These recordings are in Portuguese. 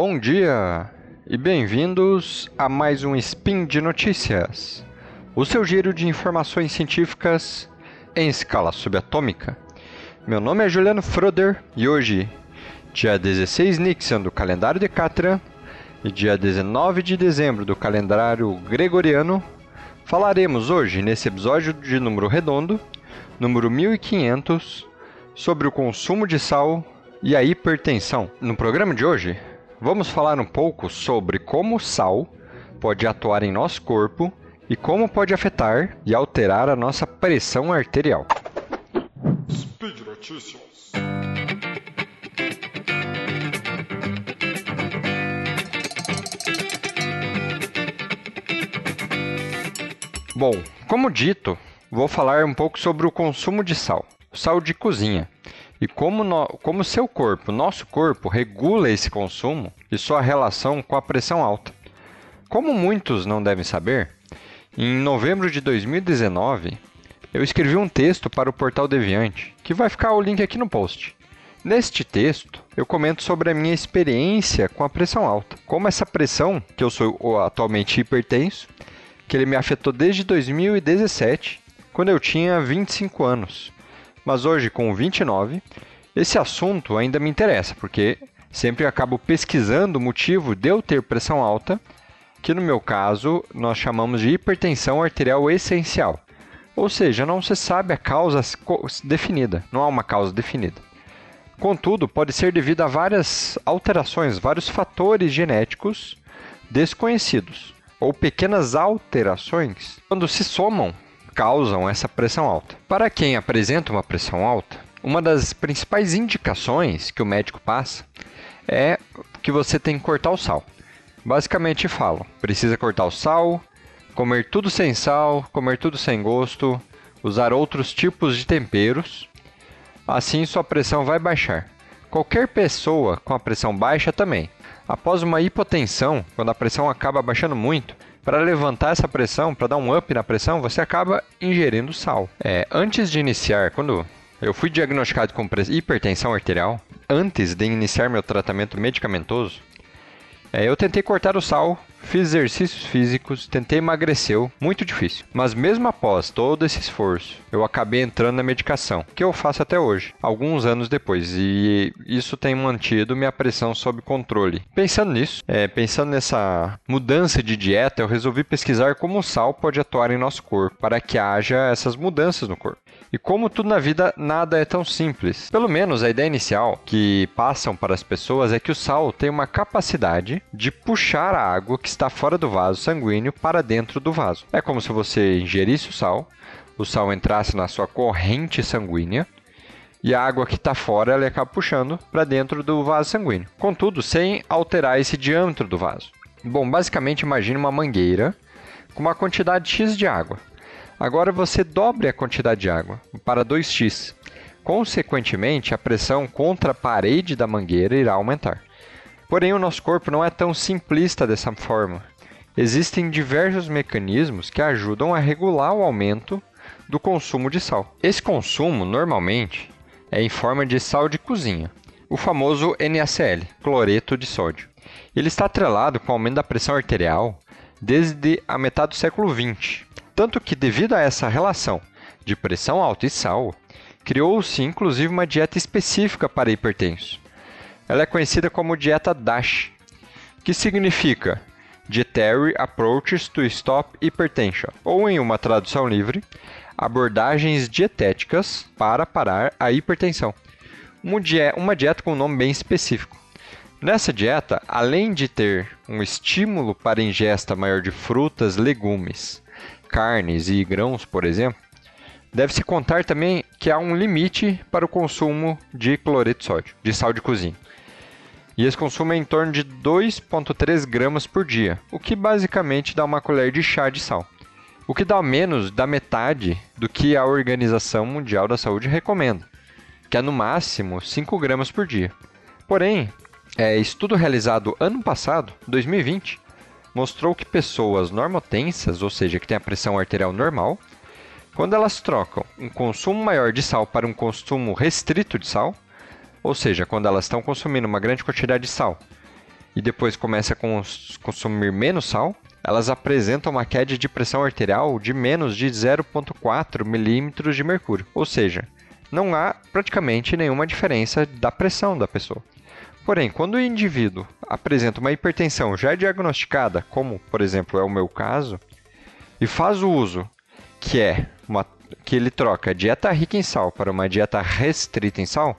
bom dia e bem-vindos a mais um Spin de Notícias, o seu giro de informações científicas em escala subatômica. Meu nome é Juliano Froder e hoje, dia 16 Nixon do calendário de Catra e dia 19 de dezembro do calendário gregoriano, falaremos hoje, nesse episódio de número redondo, número 1500, sobre o consumo de sal e a hipertensão. No programa de hoje, vamos falar um pouco sobre como o sal pode atuar em nosso corpo e como pode afetar e alterar a nossa pressão arterial. Speed Notícias. Bom, como dito, vou falar um pouco sobre o consumo de sal, sal de cozinha, e como, no, como seu corpo, nosso corpo, regula esse consumo e sua relação com a pressão alta. Como muitos não devem saber, em novembro de 2019, eu escrevi um texto para o Portal Deviante, que vai ficar o link aqui no post. Neste texto, eu comento sobre a minha experiência com a pressão alta. Como essa pressão, que eu sou atualmente hipertenso, que ele me afetou desde 2017, quando eu tinha 25 anos. Mas hoje, com 29, esse assunto ainda me interessa, porque sempre acabo pesquisando o motivo de eu ter pressão alta, que no meu caso nós chamamos de hipertensão arterial essencial. Ou seja, não se sabe a causa definida, não há uma causa definida. Contudo, pode ser devido a várias alterações, vários fatores genéticos desconhecidos ou pequenas alterações, quando se somam, causam essa pressão alta. Para quem apresenta uma pressão alta, uma das principais indicações que o médico passa é que você tem que cortar o sal. Basicamente falam, precisa cortar o sal, comer tudo sem sal, comer tudo sem gosto, usar outros tipos de temperos, assim sua pressão vai baixar. Qualquer pessoa com a pressão baixa também. Após uma hipotensão, quando a pressão acaba baixando muito, para levantar essa pressão, para dar um up na pressão, você acaba ingerindo sal. É, antes de iniciar, quando eu fui diagnosticado com hipertensão arterial, antes de iniciar meu tratamento medicamentoso, é, eu tentei cortar o sal, fiz exercícios físicos, tentei emagrecer, muito difícil. Mas mesmo após todo esse esforço, eu acabei entrando na medicação, que eu faço até hoje, alguns anos depois, e isso tem mantido minha pressão sob controle. Pensando nisso, é, pensando nessa mudança de dieta, eu resolvi pesquisar como o sal pode atuar em nosso corpo para que haja essas mudanças no corpo. E como tudo na vida, nada é tão simples. Pelo menos a ideia inicial que passam para as pessoas é que o sal tem uma capacidade de puxar a água que está fora do vaso sanguíneo para dentro do vaso. É como se você ingerisse o sal, o sal entrasse na sua corrente sanguínea e a água que está fora ela acaba puxando para dentro do vaso sanguíneo. Contudo, sem alterar esse diâmetro do vaso. Bom, basicamente imagine uma mangueira com uma quantidade X de água. Agora você dobre a quantidade de água para 2x. Consequentemente, a pressão contra a parede da mangueira irá aumentar. Porém, o nosso corpo não é tão simplista dessa forma. Existem diversos mecanismos que ajudam a regular o aumento do consumo de sal. Esse consumo, normalmente, é em forma de sal de cozinha, o famoso NaCl, cloreto de sódio. Ele está atrelado com o aumento da pressão arterial desde a metade do século XX. Tanto que, devido a essa relação de pressão alta e sal, criou-se inclusive uma dieta específica para hipertensos. Ela é conhecida como dieta DASH, que significa Dietary Approaches to Stop Hypertension, ou em uma tradução livre, abordagens dietéticas para parar a hipertensão. Uma dieta com um nome bem específico. Nessa dieta, além de ter um estímulo para ingesta maior de frutas, legumes, carnes e grãos, por exemplo, deve-se contar também que há um limite para o consumo de cloreto de sódio, de sal de cozinha. E esse consumo é em torno de 2,3 gramas por dia, o que basicamente dá uma colher de chá de sal. O que dá menos da metade do que a Organização Mundial da Saúde recomenda, que é no máximo 5 gramas por dia. Porém, é, estudo realizado ano passado, 2020, mostrou que pessoas normotensas, ou seja, que têm a pressão arterial normal, quando elas trocam um consumo maior de sal para um consumo restrito de sal, ou seja, quando elas estão consumindo uma grande quantidade de sal e depois começa a cons consumir menos sal, elas apresentam uma queda de pressão arterial de menos de 0,4 milímetros de mercúrio. Ou seja, não há praticamente nenhuma diferença da pressão da pessoa. Porém, quando o indivíduo apresenta uma hipertensão já diagnosticada, como por exemplo é o meu caso, e faz o uso que é uma, que ele troca dieta rica em sal para uma dieta restrita em sal,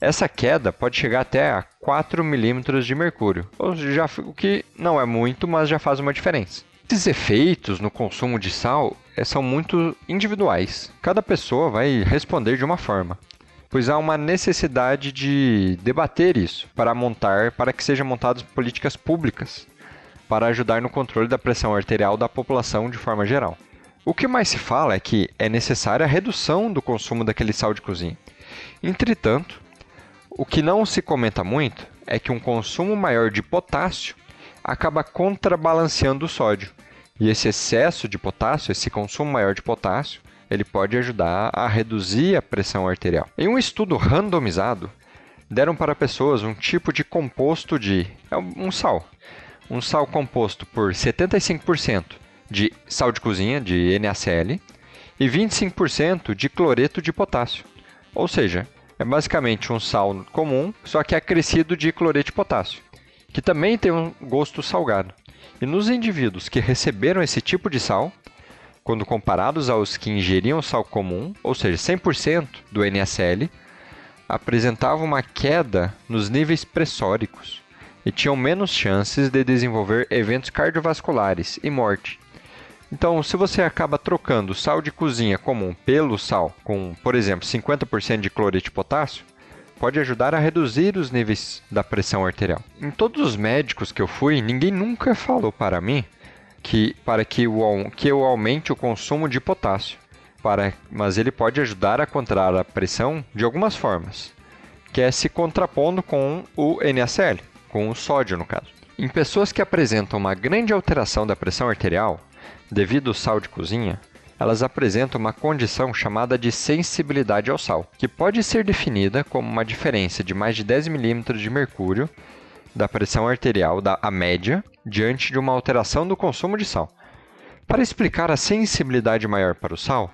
essa queda pode chegar até a 4 milímetros de mercúrio, o que não é muito, mas já faz uma diferença. Esses efeitos no consumo de sal eh, são muito individuais. Cada pessoa vai responder de uma forma pois há uma necessidade de debater isso para montar, para que sejam montadas políticas públicas para ajudar no controle da pressão arterial da população de forma geral. O que mais se fala é que é necessária a redução do consumo daquele sal de cozinha. Entretanto, o que não se comenta muito é que um consumo maior de potássio acaba contrabalanceando o sódio. E esse excesso de potássio, esse consumo maior de potássio, ele pode ajudar a reduzir a pressão arterial. Em um estudo randomizado, deram para pessoas um tipo de composto de é um sal, um sal composto por 75% de sal de cozinha, de NaCl, e 25% de cloreto de potássio. Ou seja, é basicamente um sal comum, só que acrescido de cloreto de potássio, que também tem um gosto salgado. E nos indivíduos que receberam esse tipo de sal, quando comparados aos que ingeriam sal comum, ou seja, 100% do NaCl, apresentavam uma queda nos níveis pressóricos e tinham menos chances de desenvolver eventos cardiovasculares e morte. Então, se você acaba trocando sal de cozinha comum pelo sal com, por exemplo, 50% de cloreto de potássio, pode ajudar a reduzir os níveis da pressão arterial. Em todos os médicos que eu fui, ninguém nunca falou para mim que, para que, o, que eu aumente o consumo de potássio, para, mas ele pode ajudar a controlar a pressão de algumas formas, que é se contrapondo com o NaCl, com o sódio no caso. Em pessoas que apresentam uma grande alteração da pressão arterial, devido ao sal de cozinha, elas apresentam uma condição chamada de sensibilidade ao sal, que pode ser definida como uma diferença de mais de 10 milímetros de mercúrio da pressão arterial da a média diante de uma alteração do consumo de sal. Para explicar a sensibilidade maior para o sal,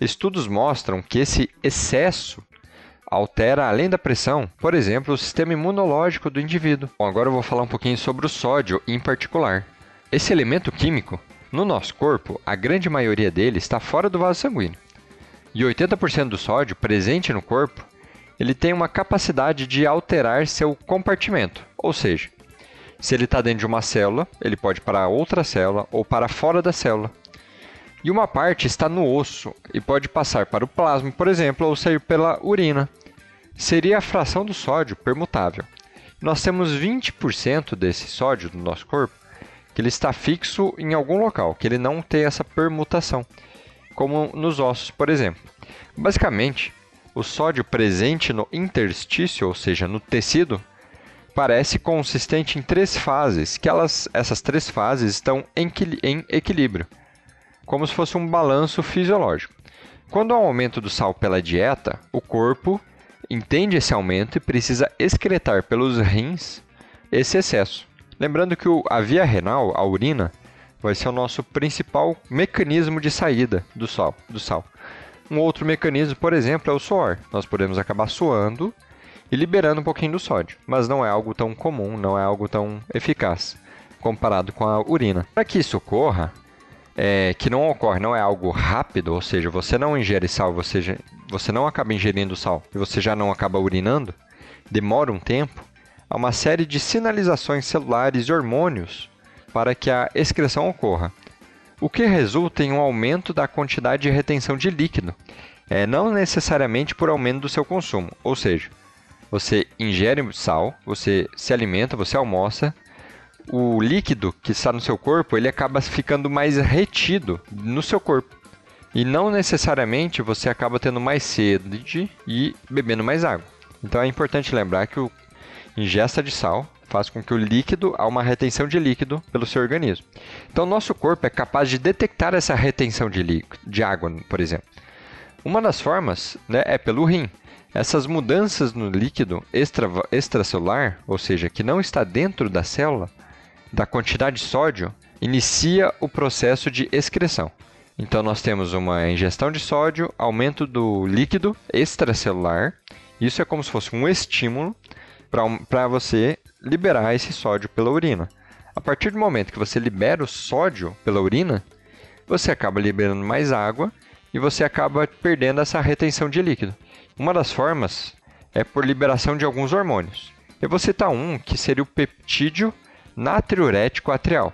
estudos mostram que esse excesso altera, além da pressão, por exemplo, o sistema imunológico do indivíduo. Bom, agora eu vou falar um pouquinho sobre o sódio em particular. Esse elemento químico, no nosso corpo, a grande maioria dele está fora do vaso sanguíneo. E 80% do sódio presente no corpo, ele tem uma capacidade de alterar seu compartimento, ou seja, se ele está dentro de uma célula, ele pode ir para outra célula ou para fora da célula. E uma parte está no osso e pode passar para o plasma, por exemplo, ou sair pela urina. Seria a fração do sódio permutável. Nós temos 20% desse sódio no nosso corpo que ele está fixo em algum local, que ele não tem essa permutação, como nos ossos, por exemplo. Basicamente, o sódio presente no interstício, ou seja, no tecido, parece consistente em três fases, que elas, essas três fases estão em, em equilíbrio, como se fosse um balanço fisiológico. Quando há um aumento do sal pela dieta, o corpo entende esse aumento e precisa excretar pelos rins esse excesso. Lembrando que a via renal, a urina, vai ser o nosso principal mecanismo de saída do sal. Do sal. Um outro mecanismo, por exemplo, é o suor. Nós podemos acabar suando e liberando um pouquinho do sódio, mas não é algo tão comum, não é algo tão eficaz comparado com a urina. Para que isso ocorra, é, que não ocorre, não é algo rápido, ou seja, você não ingere sal, você, você não acaba ingerindo sal e você já não acaba urinando, demora um tempo, há uma série de sinalizações celulares e hormônios para que a excreção ocorra, o que resulta em um aumento da quantidade de retenção de líquido, é, não necessariamente por aumento do seu consumo, ou seja, você ingere sal, você se alimenta, você almoça, o líquido que está no seu corpo, ele acaba ficando mais retido no seu corpo. E não necessariamente você acaba tendo mais sede e bebendo mais água. Então é importante lembrar que o ingesta de sal faz com que o líquido há uma retenção de líquido pelo seu organismo. Então nosso corpo é capaz de detectar essa retenção de líquido, de água, por exemplo. Uma das formas né, é pelo rim. Essas mudanças no líquido extra, extracelular, ou seja, que não está dentro da célula, da quantidade de sódio, inicia o processo de excreção. Então, nós temos uma ingestão de sódio, aumento do líquido extracelular. Isso é como se fosse um estímulo para você liberar esse sódio pela urina. A partir do momento que você libera o sódio pela urina, você acaba liberando mais água e você acaba perdendo essa retenção de líquido. Uma das formas é por liberação de alguns hormônios. Eu vou citar um que seria o peptídeo natriurético atrial.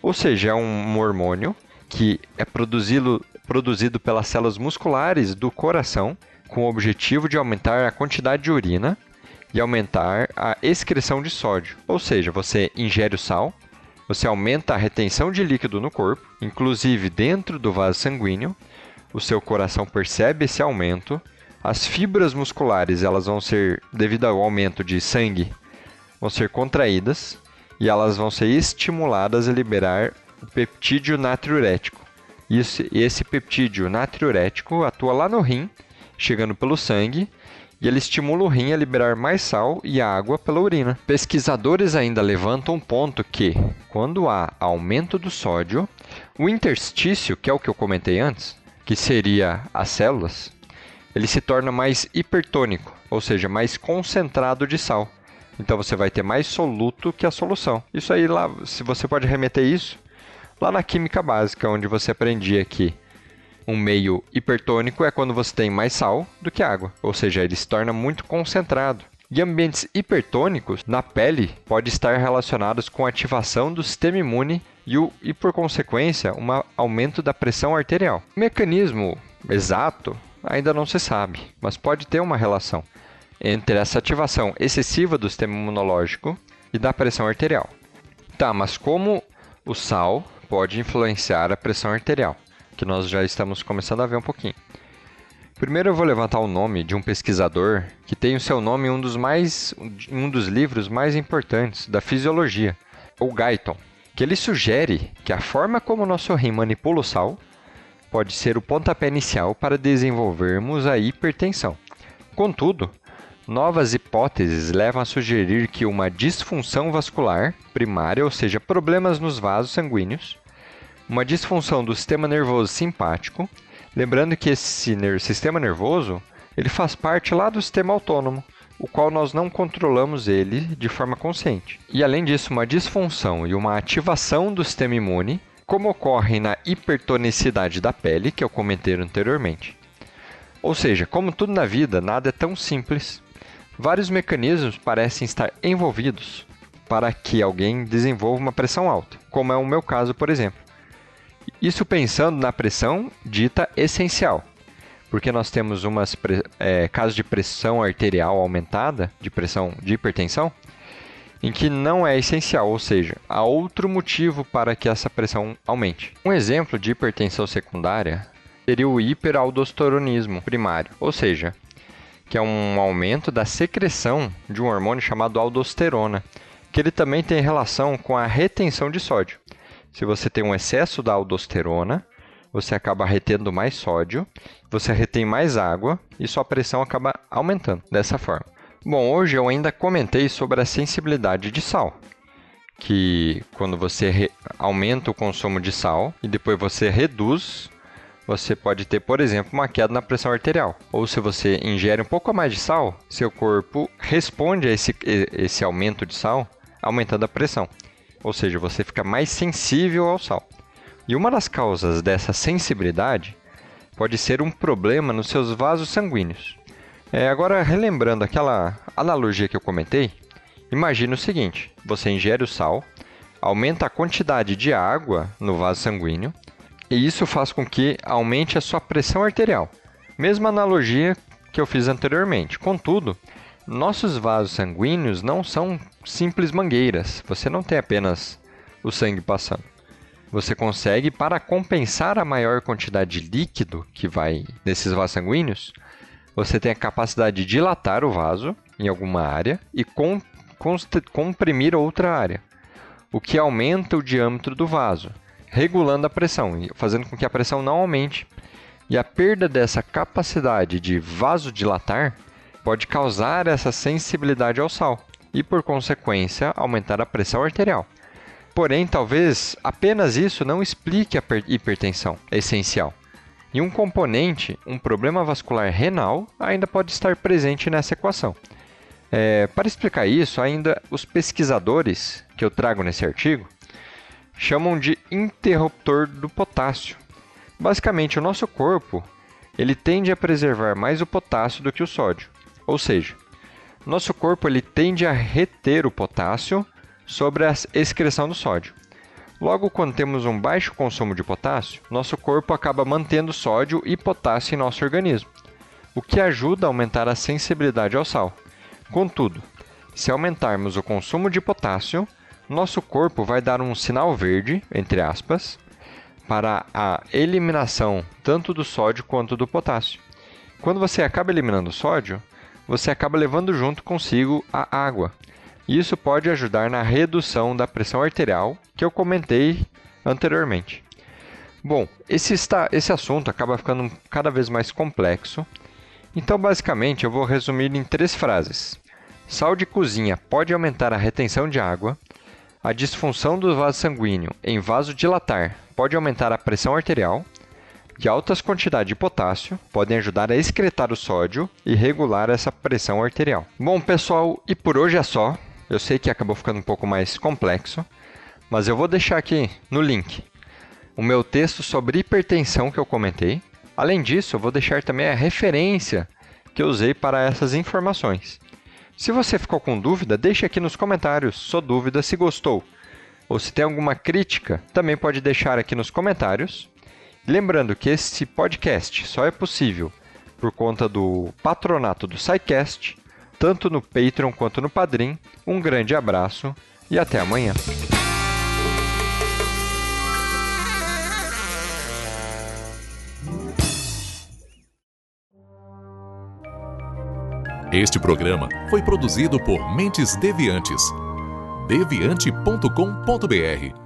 Ou seja, é um hormônio que é produzido, produzido pelas células musculares do coração com o objetivo de aumentar a quantidade de urina e aumentar a excreção de sódio. Ou seja, você ingere o sal, você aumenta a retenção de líquido no corpo, inclusive dentro do vaso sanguíneo. O seu coração percebe esse aumento. As fibras musculares, elas vão ser, devido ao aumento de sangue, vão ser contraídas e elas vão ser estimuladas a liberar o peptídeo natriurético. Esse, esse peptídeo natriurético atua lá no rim, chegando pelo sangue, e ele estimula o rim a liberar mais sal e água pela urina. Pesquisadores ainda levantam um ponto que, quando há aumento do sódio, o interstício, que é o que eu comentei antes, que seria as células, ele se torna mais hipertônico, ou seja, mais concentrado de sal. Então você vai ter mais soluto que a solução. Isso aí lá, se você pode remeter isso lá na química básica, onde você aprendia que um meio hipertônico é quando você tem mais sal do que água, ou seja, ele se torna muito concentrado. E ambientes hipertônicos na pele podem estar relacionados com ativação do sistema imune e, o, e por consequência, um aumento da pressão arterial. O mecanismo exato ainda não se sabe, mas pode ter uma relação entre essa ativação excessiva do sistema imunológico e da pressão arterial. Tá, mas como o sal pode influenciar a pressão arterial? Que nós já estamos começando a ver um pouquinho. Primeiro eu vou levantar o nome de um pesquisador que tem o seu nome em um dos, mais, um dos livros mais importantes da fisiologia, o Guyton, que ele sugere que a forma como o nosso rim manipula o sal pode ser o pontapé inicial para desenvolvermos a hipertensão. Contudo, Novas hipóteses levam a sugerir que uma disfunção vascular primária, ou seja, problemas nos vasos sanguíneos, uma disfunção do sistema nervoso simpático, lembrando que esse sistema nervoso ele faz parte lá do sistema autônomo, o qual nós não controlamos ele de forma consciente. E além disso, uma disfunção e uma ativação do sistema imune, como ocorre na hipertonicidade da pele, que eu comentei anteriormente. Ou seja, como tudo na vida, nada é tão simples Vários mecanismos parecem estar envolvidos para que alguém desenvolva uma pressão alta, como é o meu caso, por exemplo. Isso pensando na pressão dita essencial, porque nós temos umas é, casos de pressão arterial aumentada, de pressão de hipertensão, em que não é essencial, ou seja, há outro motivo para que essa pressão aumente. Um exemplo de hipertensão secundária seria o hiperaldosteronismo primário, ou seja, que é um aumento da secreção de um hormônio chamado aldosterona, que ele também tem relação com a retenção de sódio. Se você tem um excesso da aldosterona, você acaba retendo mais sódio, você retém mais água e sua pressão acaba aumentando dessa forma. Bom, hoje eu ainda comentei sobre a sensibilidade de sal, que quando você aumenta o consumo de sal e depois você reduz você pode ter, por exemplo, uma queda na pressão arterial. Ou se você ingere um pouco mais de sal, seu corpo responde a esse, esse aumento de sal, aumentando a pressão. Ou seja, você fica mais sensível ao sal. E uma das causas dessa sensibilidade pode ser um problema nos seus vasos sanguíneos. É, agora, relembrando aquela analogia que eu comentei, imagine o seguinte: você ingere o sal, aumenta a quantidade de água no vaso sanguíneo e isso faz com que aumente a sua pressão arterial. Mesma analogia que eu fiz anteriormente. Contudo, nossos vasos sanguíneos não são simples mangueiras. Você não tem apenas o sangue passando. Você consegue, para compensar a maior quantidade de líquido que vai nesses vasos sanguíneos, você tem a capacidade de dilatar o vaso em alguma área e com, comprimir outra área, o que aumenta o diâmetro do vaso regulando a pressão, fazendo com que a pressão não aumente. E a perda dessa capacidade de vasodilatar pode causar essa sensibilidade ao sal e, por consequência, aumentar a pressão arterial. Porém, talvez apenas isso não explique a hipertensão essencial. E um componente, um problema vascular renal, ainda pode estar presente nessa equação. É, para explicar isso, ainda os pesquisadores que eu trago nesse artigo chamam de interruptor do potássio. Basicamente, o nosso corpo ele tende a preservar mais o potássio do que o sódio. Ou seja, nosso corpo ele tende a reter o potássio sobre a excreção do sódio. Logo, quando temos um baixo consumo de potássio, nosso corpo acaba mantendo sódio e potássio em nosso organismo, o que ajuda a aumentar a sensibilidade ao sal. Contudo, se aumentarmos o consumo de potássio, nosso corpo vai dar um sinal verde, entre aspas, para a eliminação tanto do sódio quanto do potássio. Quando você acaba eliminando o sódio, você acaba levando junto consigo a água. Isso pode ajudar na redução da pressão arterial, que eu comentei anteriormente. Bom, esse, está, esse assunto acaba ficando cada vez mais complexo, então basicamente eu vou resumir em três frases. Sal de cozinha pode aumentar a retenção de água, a disfunção do vaso sanguíneo em vasodilatar pode aumentar a pressão arterial e altas quantidades de potássio podem ajudar a excretar o sódio e regular essa pressão arterial. Bom, pessoal, e por hoje é só. Eu sei que acabou ficando um pouco mais complexo, mas eu vou deixar aqui no link o meu texto sobre hipertensão que eu comentei. Além disso, eu vou deixar também a referência que eu usei para essas informações. Se você ficou com dúvida, deixe aqui nos comentários sua dúvida se gostou. Ou se tem alguma crítica, também pode deixar aqui nos comentários. Lembrando que este podcast só é possível por conta do patronato do SciCast, tanto no Patreon quanto no Padrim. Um grande abraço e até amanhã. Este programa foi produzido por Mentes Deviantes. deviante.com.br.